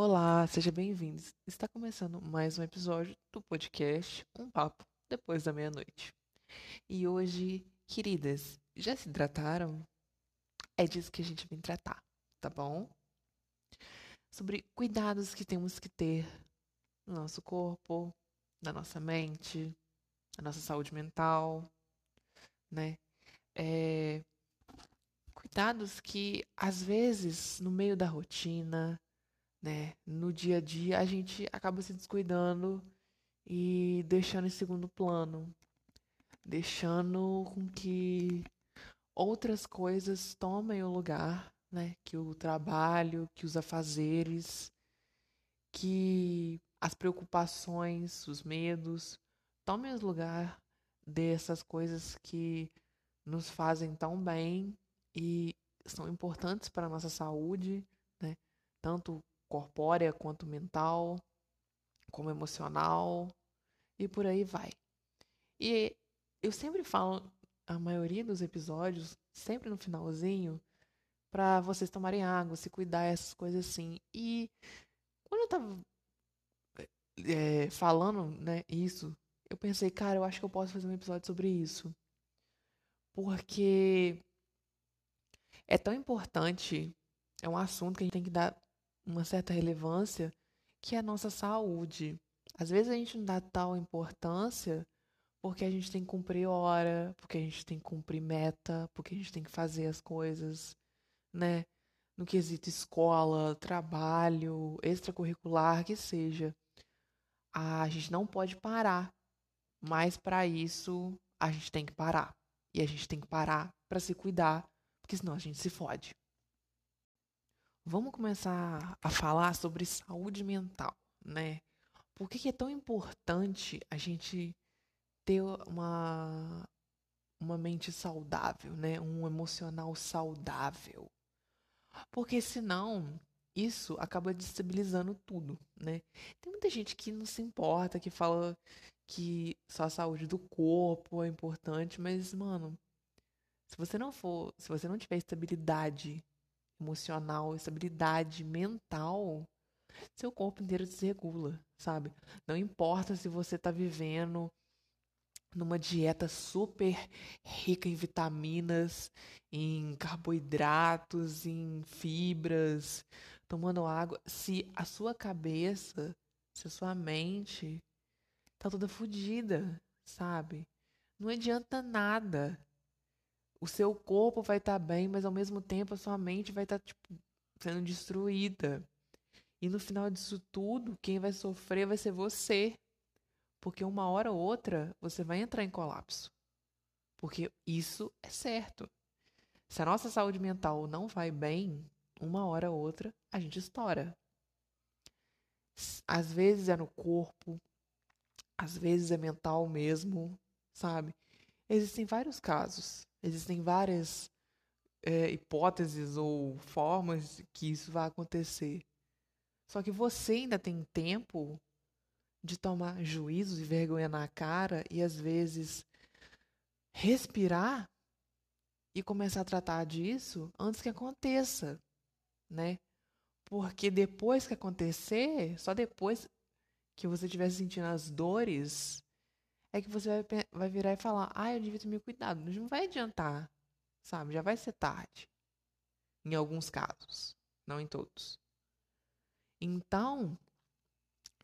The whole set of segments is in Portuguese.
Olá, seja bem-vindo. Está começando mais um episódio do podcast Um Papo Depois da Meia-Noite. E hoje, queridas, já se hidrataram? É disso que a gente vem tratar, tá bom? Sobre cuidados que temos que ter no nosso corpo, na nossa mente, na nossa saúde mental, né? É... Cuidados que, às vezes, no meio da rotina, né? No dia a dia a gente acaba se descuidando e deixando em segundo plano, deixando com que outras coisas tomem o lugar, né? Que o trabalho, que os afazeres, que as preocupações, os medos tomem o lugar dessas coisas que nos fazem tão bem e são importantes para a nossa saúde, né? Tanto corpórea quanto mental, como emocional e por aí vai. E eu sempre falo a maioria dos episódios, sempre no finalzinho, para vocês tomarem água, se cuidar, essas coisas assim. E quando eu tava é, falando, né, isso, eu pensei, cara, eu acho que eu posso fazer um episódio sobre isso. Porque é tão importante, é um assunto que a gente tem que dar uma certa relevância, que é a nossa saúde. Às vezes a gente não dá tal importância porque a gente tem que cumprir hora, porque a gente tem que cumprir meta, porque a gente tem que fazer as coisas, né? No quesito escola, trabalho, extracurricular, que seja. A gente não pode parar, mas para isso a gente tem que parar. E a gente tem que parar para se cuidar, porque senão a gente se fode. Vamos começar a falar sobre saúde mental, né? Por que, é tão importante a gente ter uma, uma mente saudável, né? Um emocional saudável? Porque senão isso acaba destabilizando tudo, né? Tem muita gente que não se importa, que fala que só a saúde do corpo é importante, mas, mano, se você não for, se você não tiver estabilidade emocional, estabilidade mental, seu corpo inteiro desregula, sabe? Não importa se você está vivendo numa dieta super rica em vitaminas, em carboidratos, em fibras, tomando água, se a sua cabeça, se a sua mente tá toda fodida, sabe? Não adianta nada o seu corpo vai estar tá bem, mas ao mesmo tempo a sua mente vai estar tá, tipo, sendo destruída. E no final disso tudo, quem vai sofrer vai ser você. Porque uma hora ou outra você vai entrar em colapso. Porque isso é certo. Se a nossa saúde mental não vai bem, uma hora ou outra a gente estoura. Às vezes é no corpo, às vezes é mental mesmo, sabe? Existem vários casos. Existem várias é, hipóteses ou formas que isso vai acontecer. Só que você ainda tem tempo de tomar juízo e vergonha na cara e às vezes respirar e começar a tratar disso antes que aconteça, né? Porque depois que acontecer, só depois que você estiver sentindo as dores, é que você vai, vai virar e falar: ah, eu devia ter me cuidado. Mas não vai adiantar, sabe? Já vai ser tarde. Em alguns casos, não em todos. Então,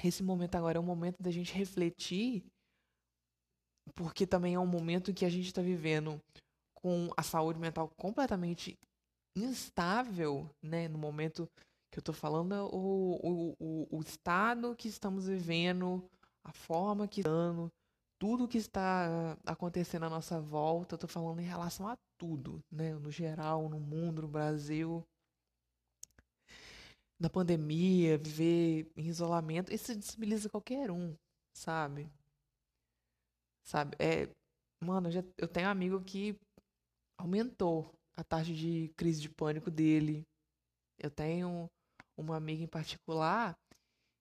esse momento agora é um momento da gente refletir, porque também é um momento que a gente está vivendo com a saúde mental completamente instável, né? No momento que eu estou falando, o, o, o, o estado que estamos vivendo, a forma que estamos tudo que está acontecendo à nossa volta, eu tô falando em relação a tudo, né? No geral, no mundo, no Brasil. Na pandemia, viver em isolamento, isso desestabiliza qualquer um, sabe? Sabe? É, mano, eu, já, eu tenho um amigo que aumentou a taxa de crise de pânico dele. Eu tenho uma amiga em particular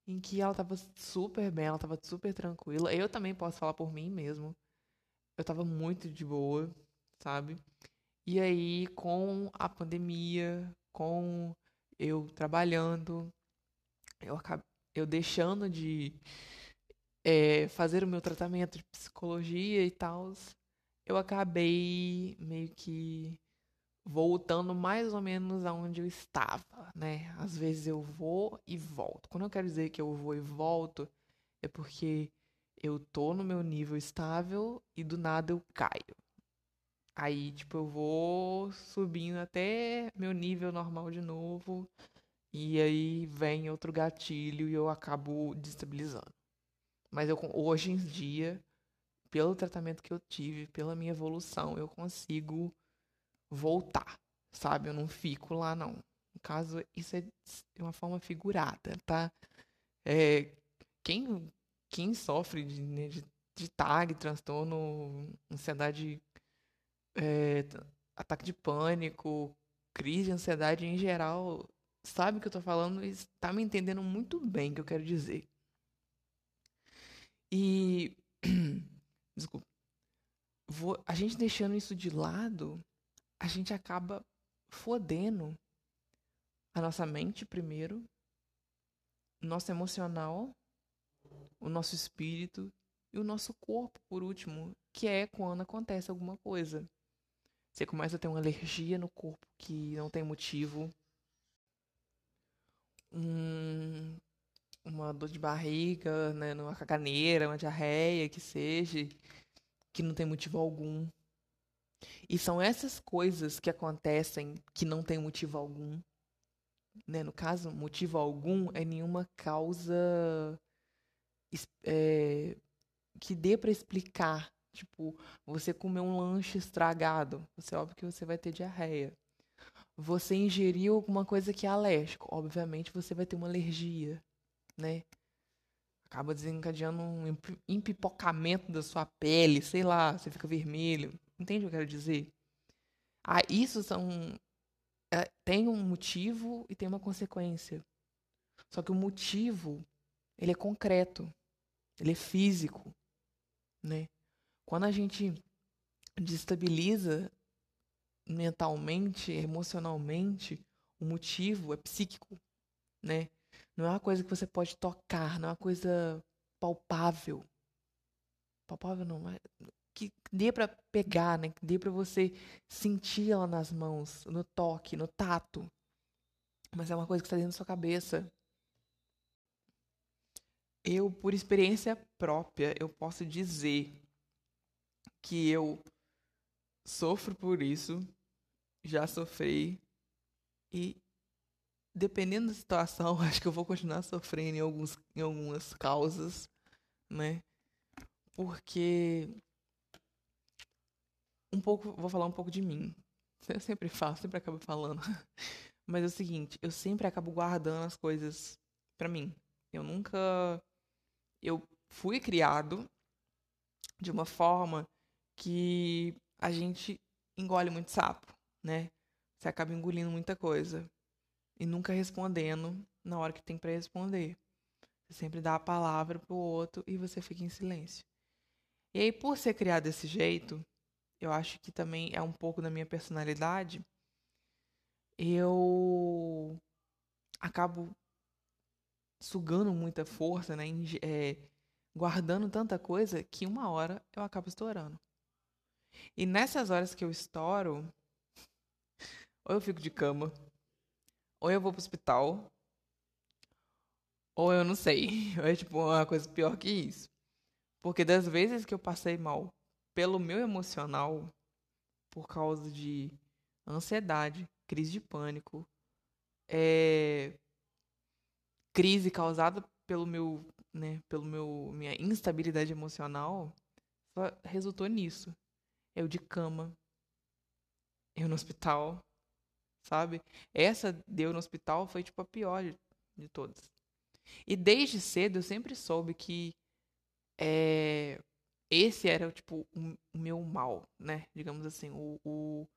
em que ela tava super bem, ela tava super tranquila. Eu também posso falar por mim mesmo. Eu tava muito de boa, sabe? E aí, com a pandemia, com eu trabalhando, eu acabei eu deixando de é, fazer o meu tratamento de psicologia e tal, eu acabei meio que voltando mais ou menos aonde eu estava, né? Às vezes eu vou e volto. Quando eu quero dizer que eu vou e volto, é porque eu tô no meu nível estável e do nada eu caio. Aí, tipo, eu vou subindo até meu nível normal de novo. E aí vem outro gatilho e eu acabo destabilizando. Mas eu, hoje em dia, pelo tratamento que eu tive, pela minha evolução, eu consigo voltar, sabe? Eu não fico lá, não. No caso, isso é de uma forma figurada, tá? É, quem, quem sofre de, né, de, de TAG, transtorno, ansiedade, é, ataque de pânico, crise de ansiedade em geral, sabe o que eu tô falando e está me entendendo muito bem o que eu quero dizer. E. Desculpa. Vou, a gente deixando isso de lado, a gente acaba fodendo a nossa mente primeiro, o nosso emocional, o nosso espírito e o nosso corpo por último, que é quando acontece alguma coisa. Você começa a ter uma alergia no corpo que não tem motivo. Um, uma dor de barriga, né, uma caganeira, uma diarreia, que seja, que não tem motivo algum. E são essas coisas que acontecem que não tem motivo algum. Né? No caso, motivo algum é nenhuma causa é, que dê para explicar. Tipo, você comer um lanche estragado, você óbvio que você vai ter diarreia. Você ingeriu alguma coisa que é alérgico, obviamente você vai ter uma alergia, né? Acaba desencadeando um empipocamento da sua pele, sei lá, você fica vermelho. Entende o que eu quero dizer? Ah, isso são. É, tem um motivo e tem uma consequência. Só que o motivo, ele é concreto. Ele é físico. Né? Quando a gente destabiliza mentalmente, emocionalmente, o motivo é psíquico, né? Não é uma coisa que você pode tocar, não é uma coisa palpável. Palpável não, mas que dê para pegar, né? Que dê para você sentir ela nas mãos, no toque, no tato. Mas é uma coisa que está dentro da sua cabeça. Eu, por experiência própria, eu posso dizer que eu sofro por isso, já sofri e dependendo da situação, acho que eu vou continuar sofrendo em alguns em algumas causas, né? Porque um pouco, vou falar um pouco de mim. Eu sempre falo, sempre acabo falando. Mas é o seguinte, eu sempre acabo guardando as coisas para mim. Eu nunca eu fui criado de uma forma que a gente engole muito sapo, né? Você acaba engolindo muita coisa e nunca respondendo na hora que tem para responder. Você sempre dá a palavra pro outro e você fica em silêncio. E aí, por ser criado desse jeito, eu acho que também é um pouco da minha personalidade, eu acabo sugando muita força, né? É, guardando tanta coisa que uma hora eu acabo estourando. E nessas horas que eu estouro, ou eu fico de cama, ou eu vou pro hospital, ou eu não sei. É tipo uma coisa pior que isso. Porque das vezes que eu passei mal pelo meu emocional, por causa de ansiedade, crise de pânico, é, crise causada pelo meu, né, pelo meu minha instabilidade emocional, resultou nisso. Eu de cama, eu no hospital, sabe? Essa deu no hospital foi tipo a pior de, de todas. E desde cedo eu sempre soube que é, esse era, tipo, o, meu mal, né? Digamos assim, o, o,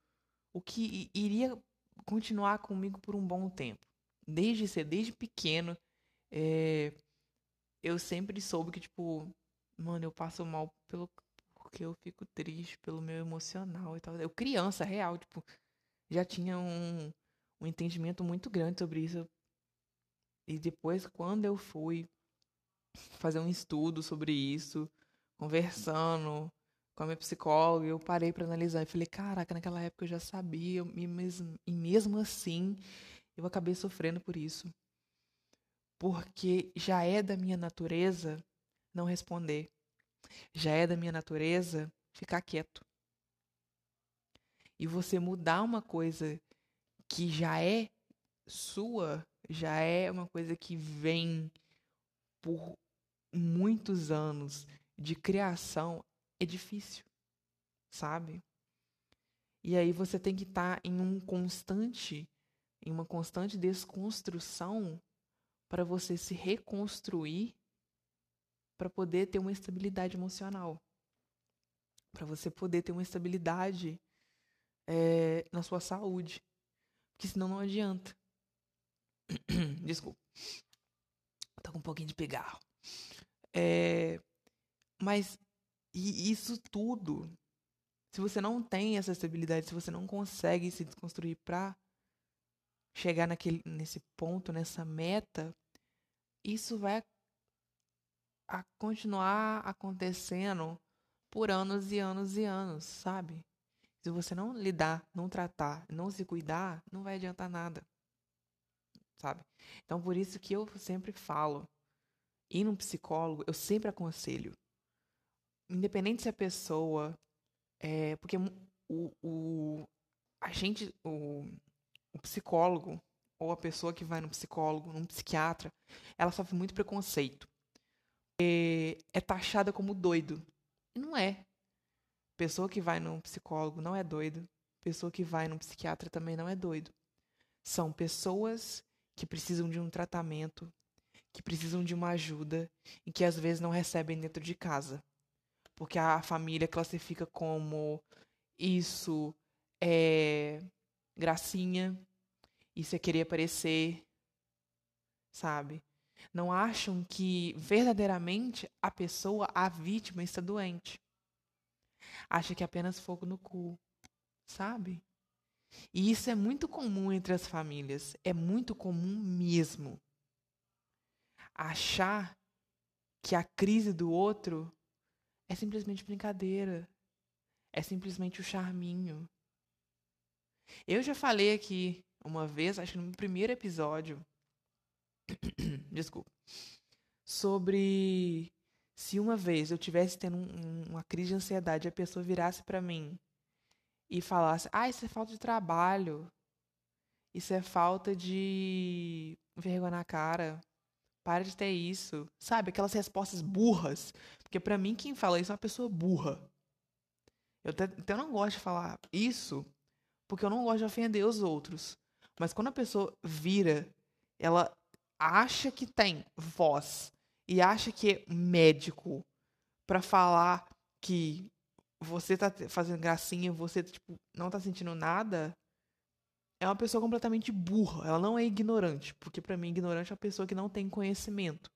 o que iria continuar comigo por um bom tempo. Desde ser, desde pequeno, é, eu sempre soube que, tipo, mano, eu passo mal pelo porque eu fico triste pelo meu emocional e tal. Eu, criança, real, tipo, já tinha um, um entendimento muito grande sobre isso. E depois, quando eu fui fazer um estudo sobre isso, conversando com a minha psicóloga, eu parei para analisar e falei, caraca, naquela época eu já sabia, e mesmo, e mesmo assim eu acabei sofrendo por isso. Porque já é da minha natureza não responder. Já é da minha natureza ficar quieto. E você mudar uma coisa que já é sua, já é uma coisa que vem por muitos anos de criação, é difícil, sabe? E aí você tem que estar tá em um constante, em uma constante desconstrução para você se reconstruir para poder ter uma estabilidade emocional, para você poder ter uma estabilidade é, na sua saúde, porque senão não adianta. Desculpa, tô com um pouquinho de pigarro. É, mas e isso tudo, se você não tem essa estabilidade, se você não consegue se desconstruir para chegar naquele, nesse ponto, nessa meta, isso vai a continuar acontecendo por anos e anos e anos, sabe? Se você não lidar, não tratar, não se cuidar, não vai adiantar nada, sabe? Então, por isso que eu sempre falo, ir num psicólogo, eu sempre aconselho, independente se a pessoa, é, porque o, o a gente, o, o psicólogo ou a pessoa que vai no psicólogo, num psiquiatra, ela sofre muito preconceito. É, é taxada como doido. E não é. Pessoa que vai num psicólogo não é doido. Pessoa que vai num psiquiatra também não é doido. São pessoas que precisam de um tratamento, que precisam de uma ajuda e que às vezes não recebem dentro de casa. Porque a família classifica como isso é gracinha, isso é querer aparecer, sabe? Não acham que verdadeiramente a pessoa, a vítima, está doente. Acha que é apenas fogo no cu, sabe? E isso é muito comum entre as famílias. É muito comum mesmo. Achar que a crise do outro é simplesmente brincadeira. É simplesmente o charminho. Eu já falei aqui uma vez, acho que no primeiro episódio, desculpa, sobre se uma vez eu tivesse tendo um, uma crise de ansiedade e a pessoa virasse para mim e falasse: "Ah, isso é falta de trabalho. Isso é falta de vergonha na cara. Para de ter isso." Sabe, aquelas respostas burras, porque para mim quem fala isso é uma pessoa burra. Eu até, até não gosto de falar isso, porque eu não gosto de ofender os outros. Mas quando a pessoa vira, ela acha que tem voz e acha que é médico para falar que você tá fazendo gracinha, você tipo, não tá sentindo nada, é uma pessoa completamente burra. Ela não é ignorante, porque para mim ignorante é a pessoa que não tem conhecimento.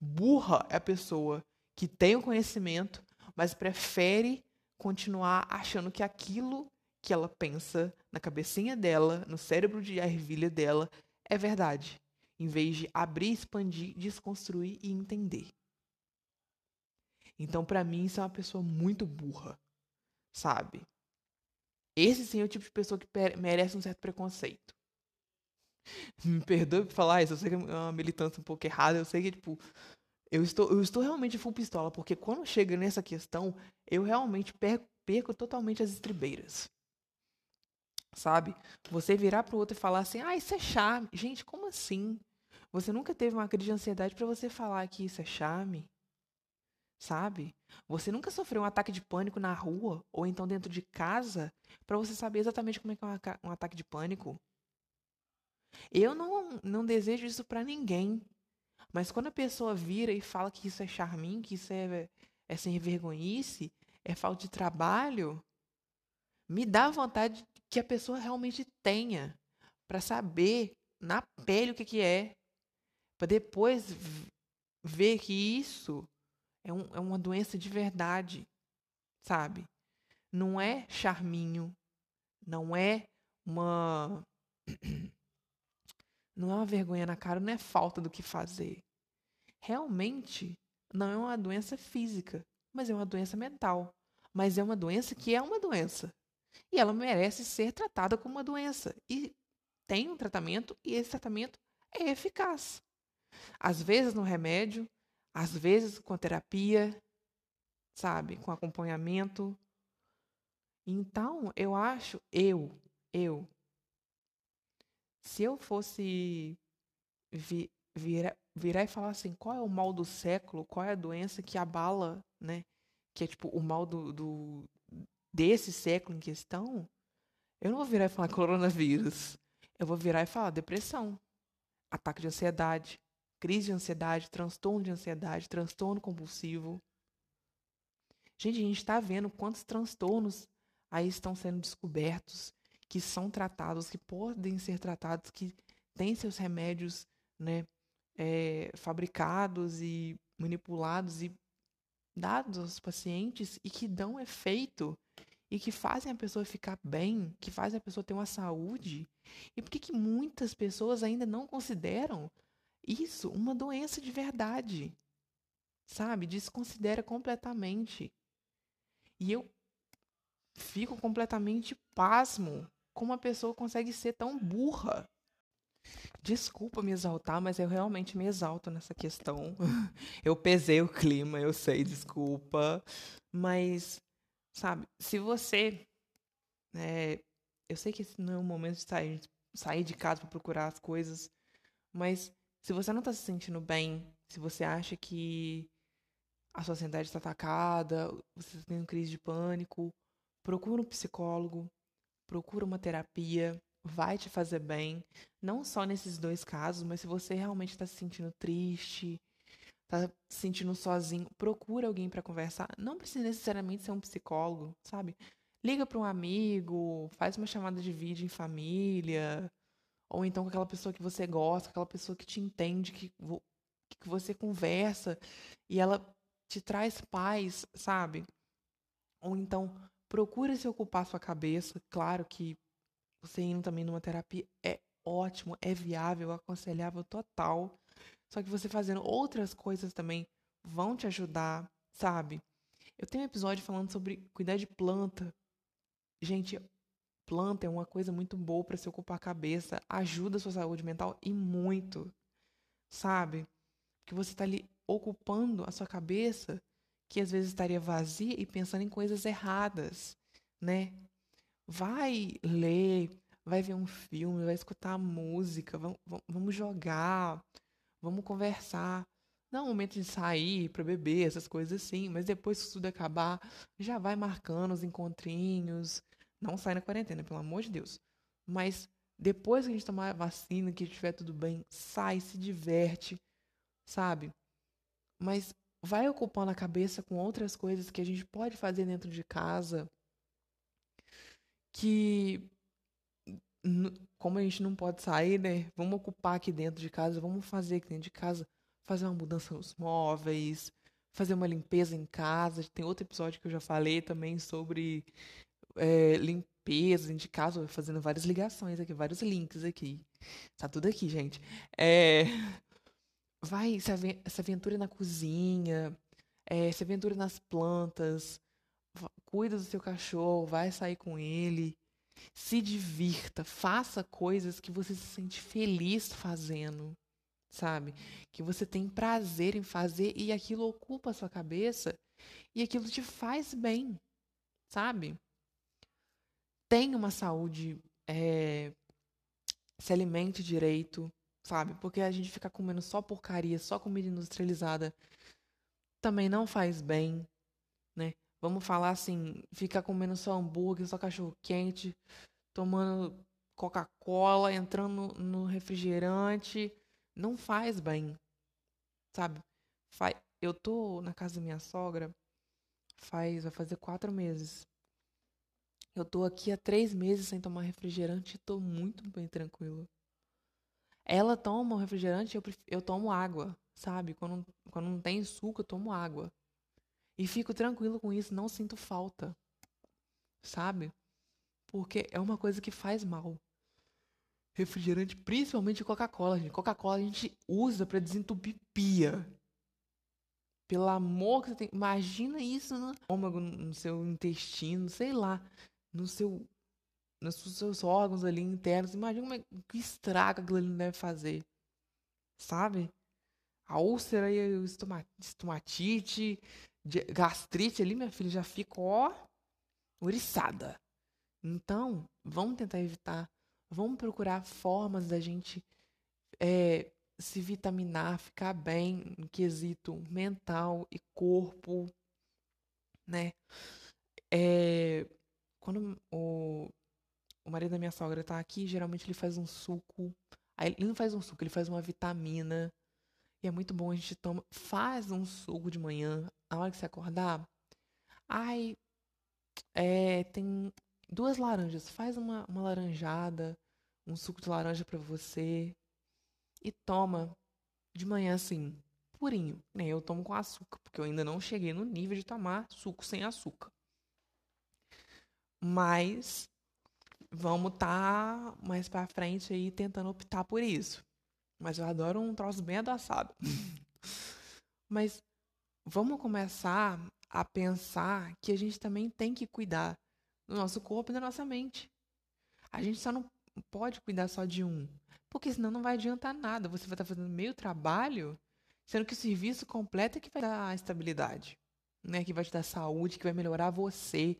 Burra é a pessoa que tem o conhecimento, mas prefere continuar achando que aquilo que ela pensa na cabecinha dela, no cérebro de ervilha dela, é verdade, em vez de abrir, expandir, desconstruir e entender. Então, para mim, isso é uma pessoa muito burra, sabe? Esse sim é o tipo de pessoa que merece um certo preconceito. Me perdoe por falar isso, eu sei que é uma militância um pouco errada, eu sei que, tipo, eu estou, eu estou realmente full pistola, porque quando chega nessa questão, eu realmente perco, perco totalmente as estribeiras sabe? Você virar pro outro e falar assim, ah, isso é charme. Gente, como assim? Você nunca teve uma crise de ansiedade para você falar que isso é charme? Sabe? Você nunca sofreu um ataque de pânico na rua ou então dentro de casa para você saber exatamente como é que é um ataque de pânico? Eu não, não desejo isso para ninguém. Mas quando a pessoa vira e fala que isso é charminho, que isso é, é sem vergonhice, é falta de trabalho, me dá vontade que a pessoa realmente tenha para saber na pele o que, que é, para depois ver que isso é, um, é uma doença de verdade, sabe? Não é charminho, não é uma não é uma vergonha na cara, não é falta do que fazer. Realmente, não é uma doença física, mas é uma doença mental. Mas é uma doença que é uma doença. E ela merece ser tratada como uma doença. E tem um tratamento, e esse tratamento é eficaz. Às vezes no remédio, às vezes com terapia, sabe, com acompanhamento. Então, eu acho, eu, eu, se eu fosse vi, virar, virar e falar assim, qual é o mal do século, qual é a doença que abala, né, que é tipo o mal do, do desse século em questão, eu não vou virar e falar coronavírus. Eu vou virar e falar depressão, ataque de ansiedade, crise de ansiedade, transtorno de ansiedade, transtorno compulsivo. Gente, a gente está vendo quantos transtornos aí estão sendo descobertos, que são tratados, que podem ser tratados, que têm seus remédios né, é, fabricados e manipulados e dados aos pacientes e que dão efeito e que fazem a pessoa ficar bem, que fazem a pessoa ter uma saúde. E por que, que muitas pessoas ainda não consideram isso uma doença de verdade? Sabe? Desconsidera completamente. E eu fico completamente pasmo como uma pessoa consegue ser tão burra. Desculpa me exaltar, mas eu realmente me exalto nessa questão. eu pesei o clima, eu sei, desculpa. Mas, sabe, se você. É, eu sei que esse não é o momento de sair, sair de casa para procurar as coisas, mas se você não está se sentindo bem, se você acha que a sua ansiedade está atacada, você está tendo crise de pânico, procura um psicólogo, procura uma terapia, vai te fazer bem. Não só nesses dois casos, mas se você realmente está se sentindo triste, está se sentindo sozinho, procura alguém para conversar. Não precisa necessariamente ser um psicólogo, sabe? Liga para um amigo, faz uma chamada de vídeo em família, ou então com aquela pessoa que você gosta, aquela pessoa que te entende, que, que você conversa e ela te traz paz, sabe? Ou então procura se ocupar sua cabeça. Claro que você indo também numa terapia é ótimo, é viável, aconselhável total. Só que você fazendo outras coisas também vão te ajudar, sabe? Eu tenho um episódio falando sobre cuidar de planta. Gente, planta é uma coisa muito boa para se ocupar a cabeça, ajuda a sua saúde mental e muito, sabe? Porque você está ali ocupando a sua cabeça, que às vezes estaria vazia e pensando em coisas erradas, né? Vai ler, vai ver um filme, vai escutar música, vamos, jogar, vamos conversar. Não é um momento de sair para beber, essas coisas assim, mas depois que tudo acabar, já vai marcando os encontrinhos. Não sai na quarentena, pelo amor de Deus. Mas depois que a gente tomar a vacina, que estiver tudo bem, sai, se diverte, sabe? Mas vai ocupando a cabeça com outras coisas que a gente pode fazer dentro de casa. Que, como a gente não pode sair, né? Vamos ocupar aqui dentro de casa, vamos fazer aqui dentro de casa, fazer uma mudança nos móveis, fazer uma limpeza em casa. Tem outro episódio que eu já falei também sobre é, limpeza dentro de casa, fazendo várias ligações aqui, vários links aqui. Tá tudo aqui, gente. É vai, se, aventura na cozinha, é, se aventura nas plantas, cuida do seu cachorro, vai sair com ele, se divirta, faça coisas que você se sente feliz fazendo, sabe? Que você tem prazer em fazer e aquilo ocupa a sua cabeça e aquilo te faz bem, sabe? Tenha uma saúde, é, se alimente direito, sabe? Porque a gente ficar comendo só porcaria, só comida industrializada, também não faz bem, né? Vamos falar assim, ficar comendo só hambúrguer, só cachorro quente, tomando Coca-Cola, entrando no refrigerante, não faz bem, sabe? Eu tô na casa da minha sogra faz, vai fazer quatro meses. Eu tô aqui há três meses sem tomar refrigerante e tô muito bem tranquilo. Ela toma o refrigerante, eu, eu tomo água, sabe? Quando, quando não tem suco, eu tomo água. E fico tranquilo com isso, não sinto falta, sabe? Porque é uma coisa que faz mal. refrigerante, principalmente Coca-Cola, gente. Coca-Cola a gente usa para desentupir pia. Pelo amor que você tem. Imagina isso no estômago, no seu intestino, sei lá. No seu. Nos seus órgãos ali internos. Imagina como é, que estraga aquilo ali deve fazer. Sabe? A úlcera e a estomatite, gastrite ali, minha filha, já fica, ó, oriçada. Então, vamos tentar evitar. Vamos procurar formas da gente é, se vitaminar, ficar bem no quesito mental e corpo, né? É, quando o, o marido da minha sogra tá aqui, geralmente ele faz um suco. Aí ele não faz um suco, ele faz uma vitamina. E é muito bom a gente toma. Faz um suco de manhã, a hora que você acordar. Ai, é, tem duas laranjas. Faz uma, uma laranjada, um suco de laranja para você e toma de manhã assim, purinho. Nem eu tomo com açúcar, porque eu ainda não cheguei no nível de tomar suco sem açúcar. Mas vamos estar tá mais para frente aí tentando optar por isso. Mas eu adoro um troço bem adoçado. Mas vamos começar a pensar que a gente também tem que cuidar do nosso corpo e da nossa mente. A gente só não pode cuidar só de um. Porque senão não vai adiantar nada. Você vai estar fazendo meio trabalho, sendo que o serviço completo é que vai dar estabilidade, né? Que vai te dar saúde, que vai melhorar você,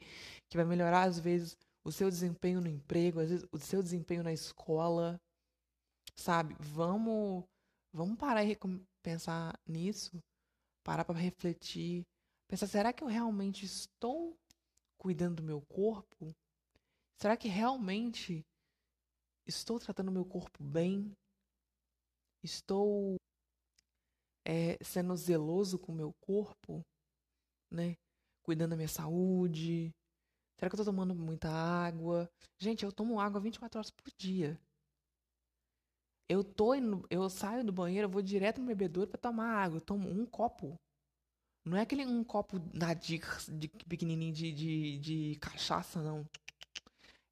que vai melhorar às vezes o seu desempenho no emprego, às vezes o seu desempenho na escola, sabe? Vamos, vamos parar e pensar nisso, parar para refletir, pensar será que eu realmente estou cuidando do meu corpo? Será que realmente Estou tratando meu corpo bem? Estou é, sendo zeloso com o meu corpo? Né? Cuidando da minha saúde? Será que eu estou tomando muita água? Gente, eu tomo água 24 horas por dia. Eu tô indo, eu saio do banheiro, eu vou direto no bebedouro para tomar água. Eu tomo um copo. Não é aquele um copo na de, pequenininho de, de, de cachaça, não.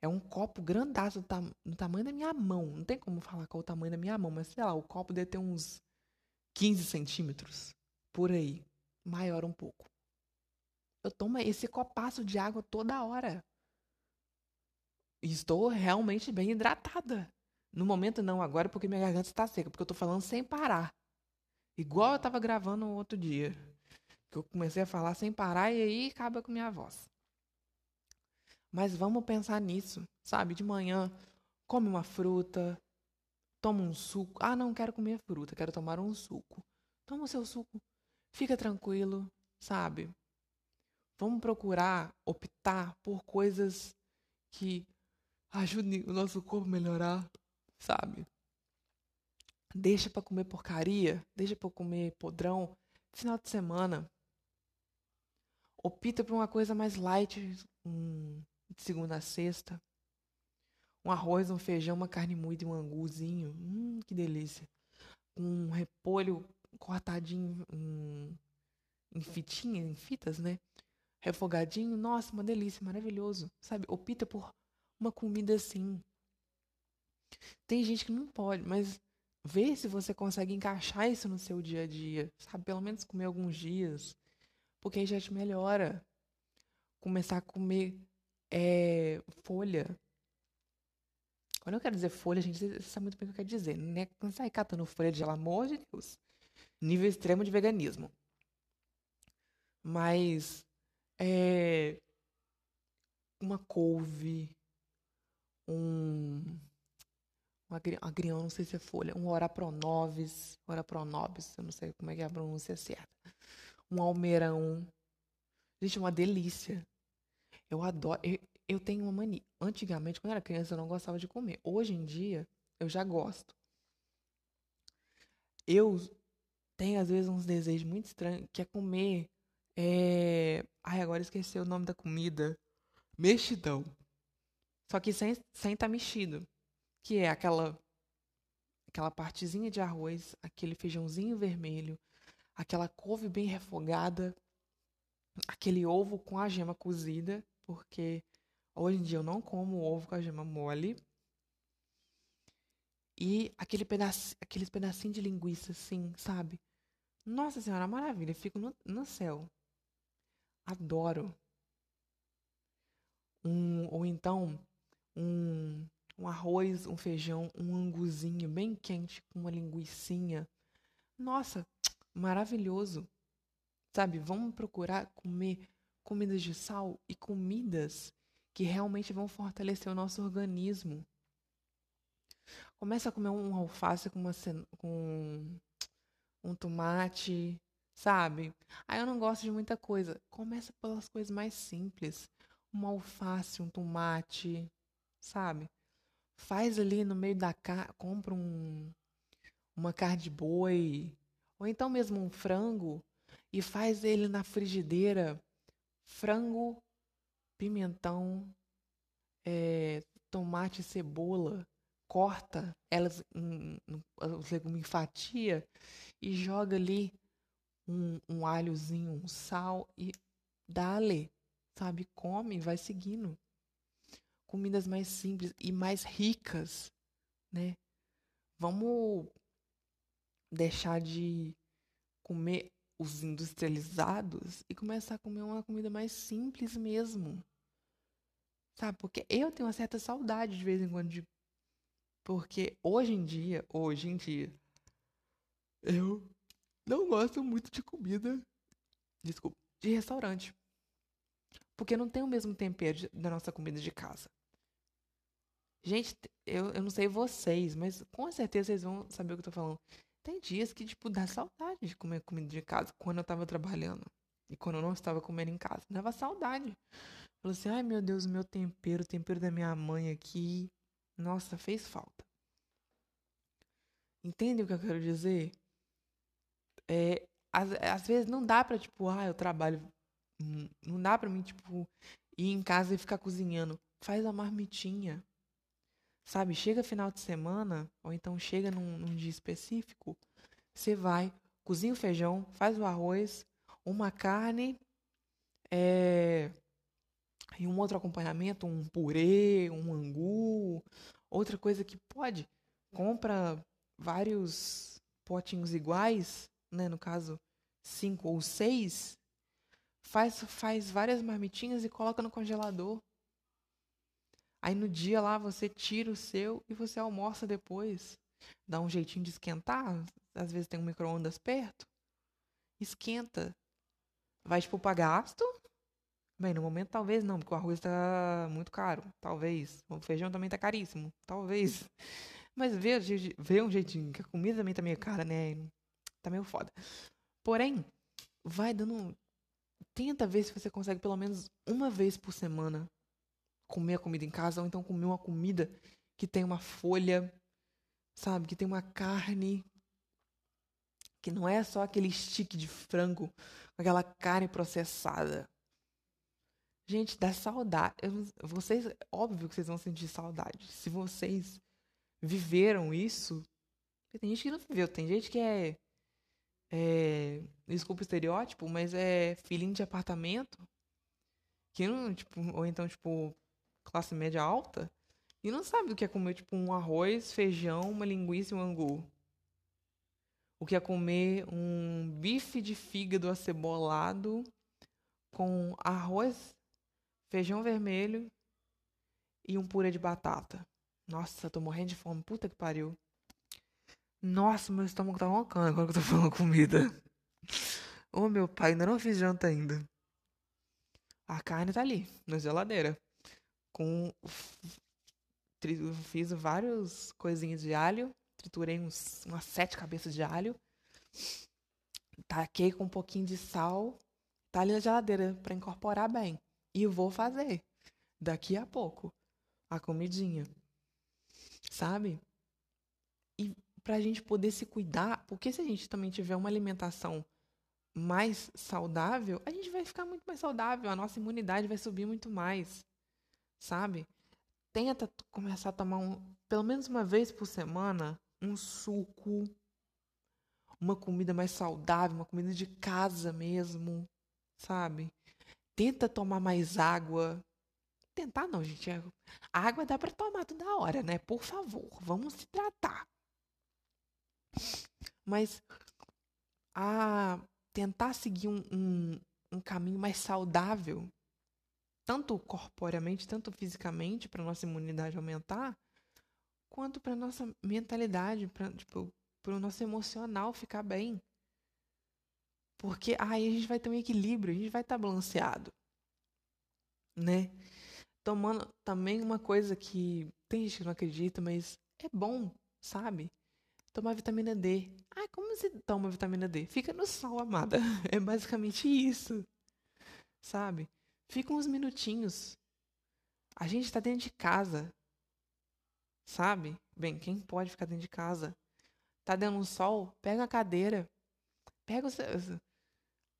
É um copo grandaço, do tamanho da minha mão. Não tem como falar qual é o tamanho da minha mão, mas sei lá, o copo deve ter uns 15 centímetros. Por aí. Maior um pouco. Eu tomo esse copaço de água toda hora. E estou realmente bem hidratada. No momento não, agora porque minha garganta está seca, porque eu estou falando sem parar. Igual eu estava gravando outro dia. Que eu comecei a falar sem parar e aí acaba com minha voz. Mas vamos pensar nisso, sabe? De manhã, come uma fruta, toma um suco. Ah, não quero comer fruta, quero tomar um suco. Toma o seu suco, fica tranquilo, sabe? Vamos procurar optar por coisas que ajudem o nosso corpo a melhorar, sabe? Deixa para comer porcaria, deixa para comer podrão final de semana. Opta por uma coisa mais light, um de segunda a sexta. Um arroz, um feijão, uma carne moída e um anguzinho. Hum, que delícia. Um repolho cortadinho em, em fitinha, em fitas, né? Refogadinho. Nossa, uma delícia, maravilhoso. Sabe, opta por uma comida assim. Tem gente que não pode, mas vê se você consegue encaixar isso no seu dia a dia, sabe? Pelo menos comer alguns dias, porque aí já te melhora. Começar a comer é, folha. Quando eu quero dizer folha, gente sabe muito bem o que eu quero dizer. Né? Não sai catando folha pelo amor de Deus. Nível extremo de veganismo. Mas é, uma couve, um agrião, não sei se é folha, um orapronovis, orapronobis, eu não sei como é que é a pronúncia certa. Um almeirão. Gente, é uma delícia. Eu adoro. Eu, eu tenho uma mania. Antigamente, quando eu era criança, eu não gostava de comer. Hoje em dia, eu já gosto. Eu tenho, às vezes, uns desejos muito estranhos, que é comer. É... Ai, agora esqueci o nome da comida. Mexidão. Só que sem sem tá mexido. Que é aquela aquela partezinha de arroz, aquele feijãozinho vermelho, aquela couve bem refogada, aquele ovo com a gema cozida porque hoje em dia eu não como ovo com a gema mole. E aquele pedaço, aqueles pedacinhos de linguiça, assim, sabe? Nossa Senhora, maravilha. Fico no, no céu. Adoro. Um, ou então, um, um arroz, um feijão, um anguzinho bem quente com uma linguiçinha. Nossa, maravilhoso. Sabe, vamos procurar comer comidas de sal e comidas que realmente vão fortalecer o nosso organismo. Começa a comer um alface com, uma, com um tomate, sabe? Aí eu não gosto de muita coisa. Começa pelas coisas mais simples. Um alface, um tomate, sabe? Faz ali no meio da carne, compra um, uma carne de boi, ou então mesmo um frango, e faz ele na frigideira. Frango, pimentão, é, tomate, cebola, corta elas, os legumes em fatia e joga ali um, um alhozinho, um sal e dá-lhe, sabe? Come, vai seguindo. Comidas mais simples e mais ricas, né? Vamos deixar de comer os industrializados e começar a comer uma comida mais simples mesmo. Sabe? Porque eu tenho uma certa saudade de vez em quando de. Porque hoje em dia, hoje em dia, eu não gosto muito de comida. Desculpa, de restaurante. Porque não tem o mesmo tempero da nossa comida de casa. Gente, eu, eu não sei vocês, mas com certeza vocês vão saber o que eu tô falando. Tem dias que, tipo, dá saudade de comer comida de casa quando eu tava trabalhando. E quando eu não estava comendo em casa. Dava saudade. Falou assim: ai meu Deus, meu tempero, o tempero da minha mãe aqui. Nossa, fez falta. Entende o que eu quero dizer? É, às, às vezes não dá pra, tipo, ah, eu trabalho. Hum, não dá pra mim, tipo, ir em casa e ficar cozinhando. Faz a marmitinha. Sabe? Chega final de semana, ou então chega num, num dia específico, você vai, cozinha o feijão, faz o arroz, uma carne, é, e um outro acompanhamento, um purê, um angu, outra coisa que pode, compra vários potinhos iguais, né, no caso cinco ou seis, faz, faz várias marmitinhas e coloca no congelador. Aí no dia lá você tira o seu e você almoça depois. Dá um jeitinho de esquentar. Às vezes tem um micro-ondas perto. Esquenta. Vai tipo para gasto, Bem, no momento talvez não, porque o arroz está muito caro. Talvez. O feijão também está caríssimo. Talvez. Mas vê, vê um jeitinho, que a comida também tá meio cara, né? Tá meio foda. Porém, vai dando. Tenta ver se você consegue pelo menos uma vez por semana comer a comida em casa, ou então comer uma comida que tem uma folha, sabe? Que tem uma carne. Que não é só aquele stick de frango com aquela carne processada. Gente, dá saudade. Vocês, óbvio que vocês vão sentir saudade. Se vocês viveram isso, tem gente que não viveu, tem gente que é, é desculpa o estereótipo, mas é filhinho de apartamento, que não, tipo, ou então, tipo, classe média alta, e não sabe do que é comer, tipo, um arroz, feijão, uma linguiça e um angu. O que é comer um bife de fígado acebolado com arroz feijão vermelho e um purê de batata. Nossa, tô morrendo de fome. Puta que pariu. Nossa, meu estômago tá roncando agora que eu tô falando comida. Ô, meu pai, ainda não fiz janta ainda. A carne tá ali, na geladeira. Com. Fiz vários coisinhas de alho. Triturei uns, umas sete cabeças de alho. Taquei com um pouquinho de sal. Tá ali na geladeira para incorporar bem. E vou fazer daqui a pouco a comidinha. Sabe? E pra gente poder se cuidar, porque se a gente também tiver uma alimentação mais saudável, a gente vai ficar muito mais saudável, a nossa imunidade vai subir muito mais. Sabe? Tenta começar a tomar um, pelo menos uma vez por semana um suco, uma comida mais saudável, uma comida de casa mesmo, sabe? Tenta tomar mais água. tentar não, gente. A água dá para tomar toda hora, né? Por favor, vamos se tratar. Mas a tentar seguir um, um, um caminho mais saudável, tanto corporeamente, tanto fisicamente, para nossa imunidade aumentar, quanto para nossa mentalidade, para tipo, o nosso emocional ficar bem. Porque aí a gente vai ter um equilíbrio, a gente vai estar tá balanceado. Né? Tomando também uma coisa que tem gente que não acredita, mas é bom, sabe? Tomar vitamina D. Ah, como você toma vitamina D? Fica no sol, amada. É basicamente isso. Sabe? Fica uns minutinhos. A gente está dentro de casa. Sabe? Bem, quem pode ficar dentro de casa? Tá dando um sol? Pega a cadeira. Pega o.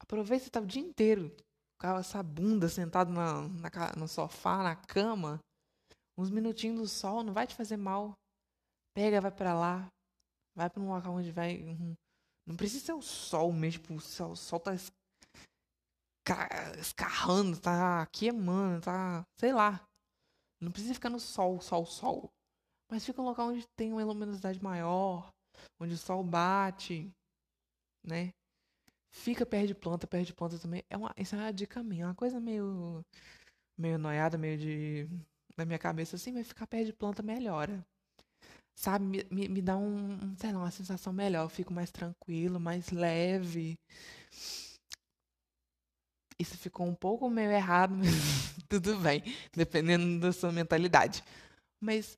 Aproveita você tá o dia inteiro com essa bunda sentado na, na, no sofá, na cama. Uns minutinhos do sol não vai te fazer mal. Pega, vai para lá, Vai para um local onde vai. Não precisa ser o sol mesmo. Tipo, o sol, o sol tá escarrando, tá queimando, tá. Sei lá. Não precisa ficar no sol, sol, sol. Mas fica um local onde tem uma luminosidade maior, onde o sol bate, né? Fica perto de planta, perto de planta também. É uma, isso é uma dica minha, é uma coisa meio meio noiada, meio de na minha cabeça assim, mas ficar perto de planta melhora sabe, me, me, me dá um, sei lá, uma sensação melhor. Eu fico mais tranquilo, mais leve. Isso ficou um pouco meio errado, mas tudo bem, dependendo da sua mentalidade. Mas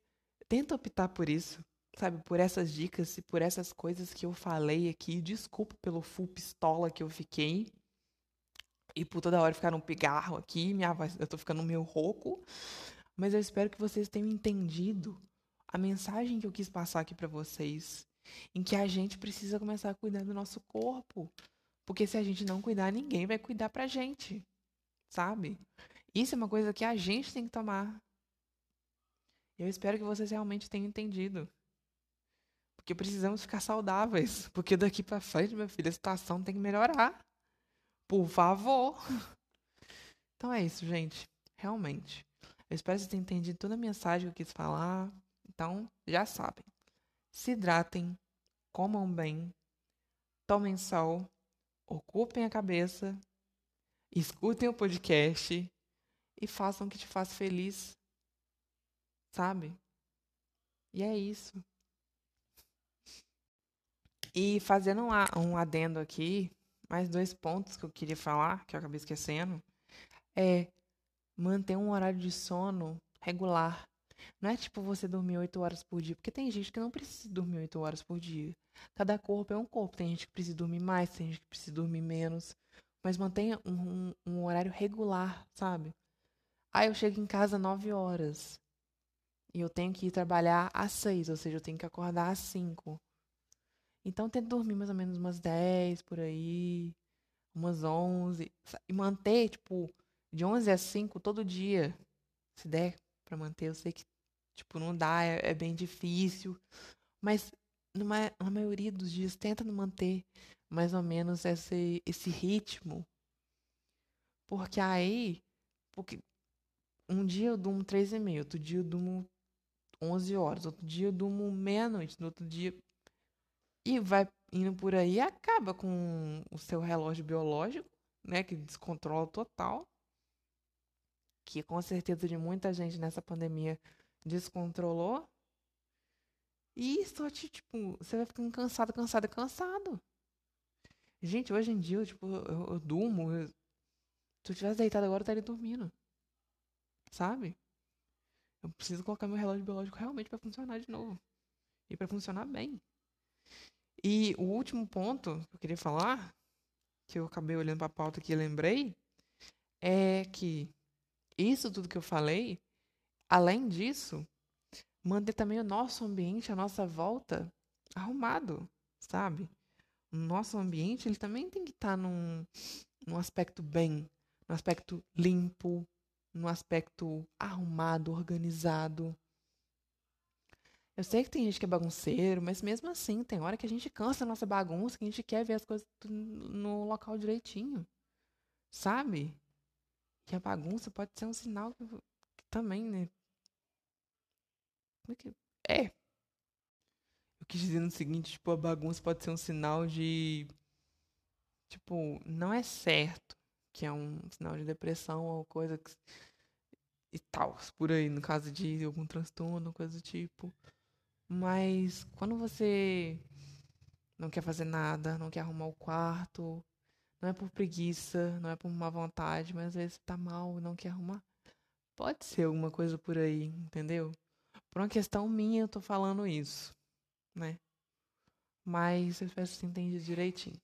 tenta optar por isso, sabe, por essas dicas e por essas coisas que eu falei aqui. Desculpa pelo full pistola que eu fiquei. E por toda hora ficar um pigarro aqui, minha voz, eu tô ficando meio rouco. Mas eu espero que vocês tenham entendido a mensagem que eu quis passar aqui para vocês, em que a gente precisa começar a cuidar do nosso corpo, porque se a gente não cuidar, ninguém vai cuidar pra gente, sabe? Isso é uma coisa que a gente tem que tomar. Eu espero que vocês realmente tenham entendido. Porque precisamos ficar saudáveis, porque daqui para frente, meu filho, a situação tem que melhorar. Por favor. Então é isso, gente. Realmente. Eu espero que vocês tenham entendido toda a mensagem que eu quis falar. Então, já sabem. Se hidratem, comam bem, tomem sol, ocupem a cabeça, escutem o podcast e façam o que te faz feliz. Sabe? E é isso. E fazendo um adendo aqui, mais dois pontos que eu queria falar, que eu acabei esquecendo, é manter um horário de sono regular. Não é tipo você dormir 8 horas por dia, porque tem gente que não precisa dormir 8 horas por dia. Cada corpo é um corpo. Tem gente que precisa dormir mais, tem gente que precisa dormir menos. Mas mantenha um, um, um horário regular, sabe? Aí eu chego em casa 9 horas. E eu tenho que ir trabalhar às 6, ou seja, eu tenho que acordar às 5. Então tento dormir mais ou menos umas 10 por aí, umas 11. E manter, tipo, de 11 às 5 todo dia. Se der para manter, eu sei que Tipo, não dá, é, é bem difícil. Mas numa, na maioria dos dias, tenta manter mais ou menos esse, esse ritmo. Porque aí, porque um dia eu durmo três e meia, outro dia eu durmo 11 horas, outro dia eu durmo meia-noite, no outro dia. E vai indo por aí acaba com o seu relógio biológico, né? Que descontrola total. Que com certeza de muita gente nessa pandemia descontrolou. E só te, tipo, você vai ficando cansado, cansado, cansado. Gente, hoje em dia, eu, tipo, eu, eu durmo. Eu, se eu tivesse deitado agora, eu estaria dormindo. Sabe? Eu preciso colocar meu relógio biológico realmente para funcionar de novo. E para funcionar bem. E o último ponto que eu queria falar, que eu acabei olhando para a pauta que lembrei, é que isso tudo que eu falei Além disso, manter também o nosso ambiente, a nossa volta arrumado, sabe? O nosso ambiente, ele também tem que estar tá num, num aspecto bem, num aspecto limpo, num aspecto arrumado, organizado. Eu sei que tem gente que é bagunceiro, mas mesmo assim, tem hora que a gente cansa da nossa bagunça, que a gente quer ver as coisas no local direitinho. Sabe? Que a bagunça pode ser um sinal que também, né? Como é que. É. Eu quis dizer no seguinte, tipo, a bagunça pode ser um sinal de. Tipo, não é certo que é um sinal de depressão ou coisa que, e tal, por aí, no caso de algum transtorno, coisa do tipo. Mas quando você não quer fazer nada, não quer arrumar o quarto, não é por preguiça, não é por má vontade, mas às vezes tá mal e não quer arrumar. Pode ser alguma coisa por aí, entendeu? Por uma questão minha eu tô falando isso, né? Mas eu espero que você entenda direitinho.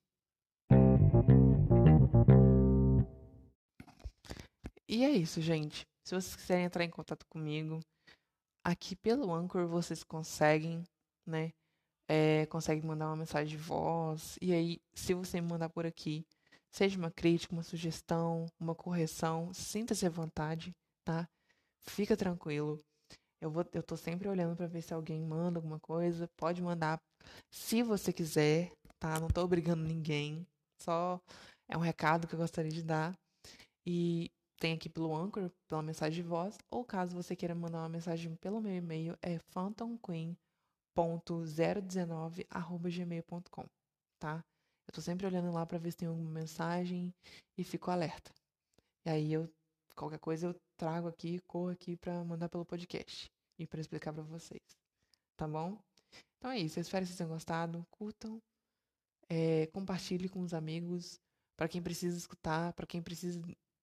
E é isso, gente. Se vocês quiserem entrar em contato comigo, aqui pelo Anchor vocês conseguem, né? É, conseguem mandar uma mensagem de voz. E aí, se você me mandar por aqui, seja uma crítica, uma sugestão, uma correção, sinta-se à vontade, tá? Fica tranquilo. Eu, vou, eu tô sempre olhando para ver se alguém manda alguma coisa. Pode mandar se você quiser, tá? Não tô obrigando ninguém. Só é um recado que eu gostaria de dar. E tem aqui pelo Anchor, pela mensagem de voz, ou caso você queira mandar uma mensagem pelo meu e-mail, é phantomqueen.019@gmail.com, tá? Eu tô sempre olhando lá para ver se tem alguma mensagem e fico alerta. E aí eu qualquer coisa eu trago aqui, corro aqui para mandar pelo podcast e para explicar para vocês, tá bom? Então é isso. Eu espero que vocês tenham gostado. Curtam, é, compartilhe com os amigos, para quem precisa escutar, para quem precisa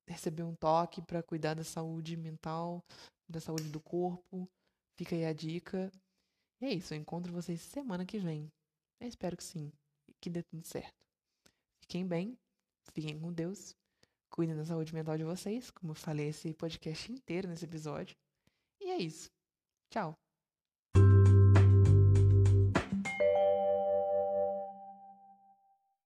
receber um toque para cuidar da saúde mental, da saúde do corpo. Fica aí a dica. E é isso, eu encontro vocês semana que vem. Eu espero que sim, que dê tudo certo. Fiquem bem, fiquem com Deus, cuidem da saúde mental de vocês, como eu falei esse podcast inteiro nesse episódio. E é isso. Tchau.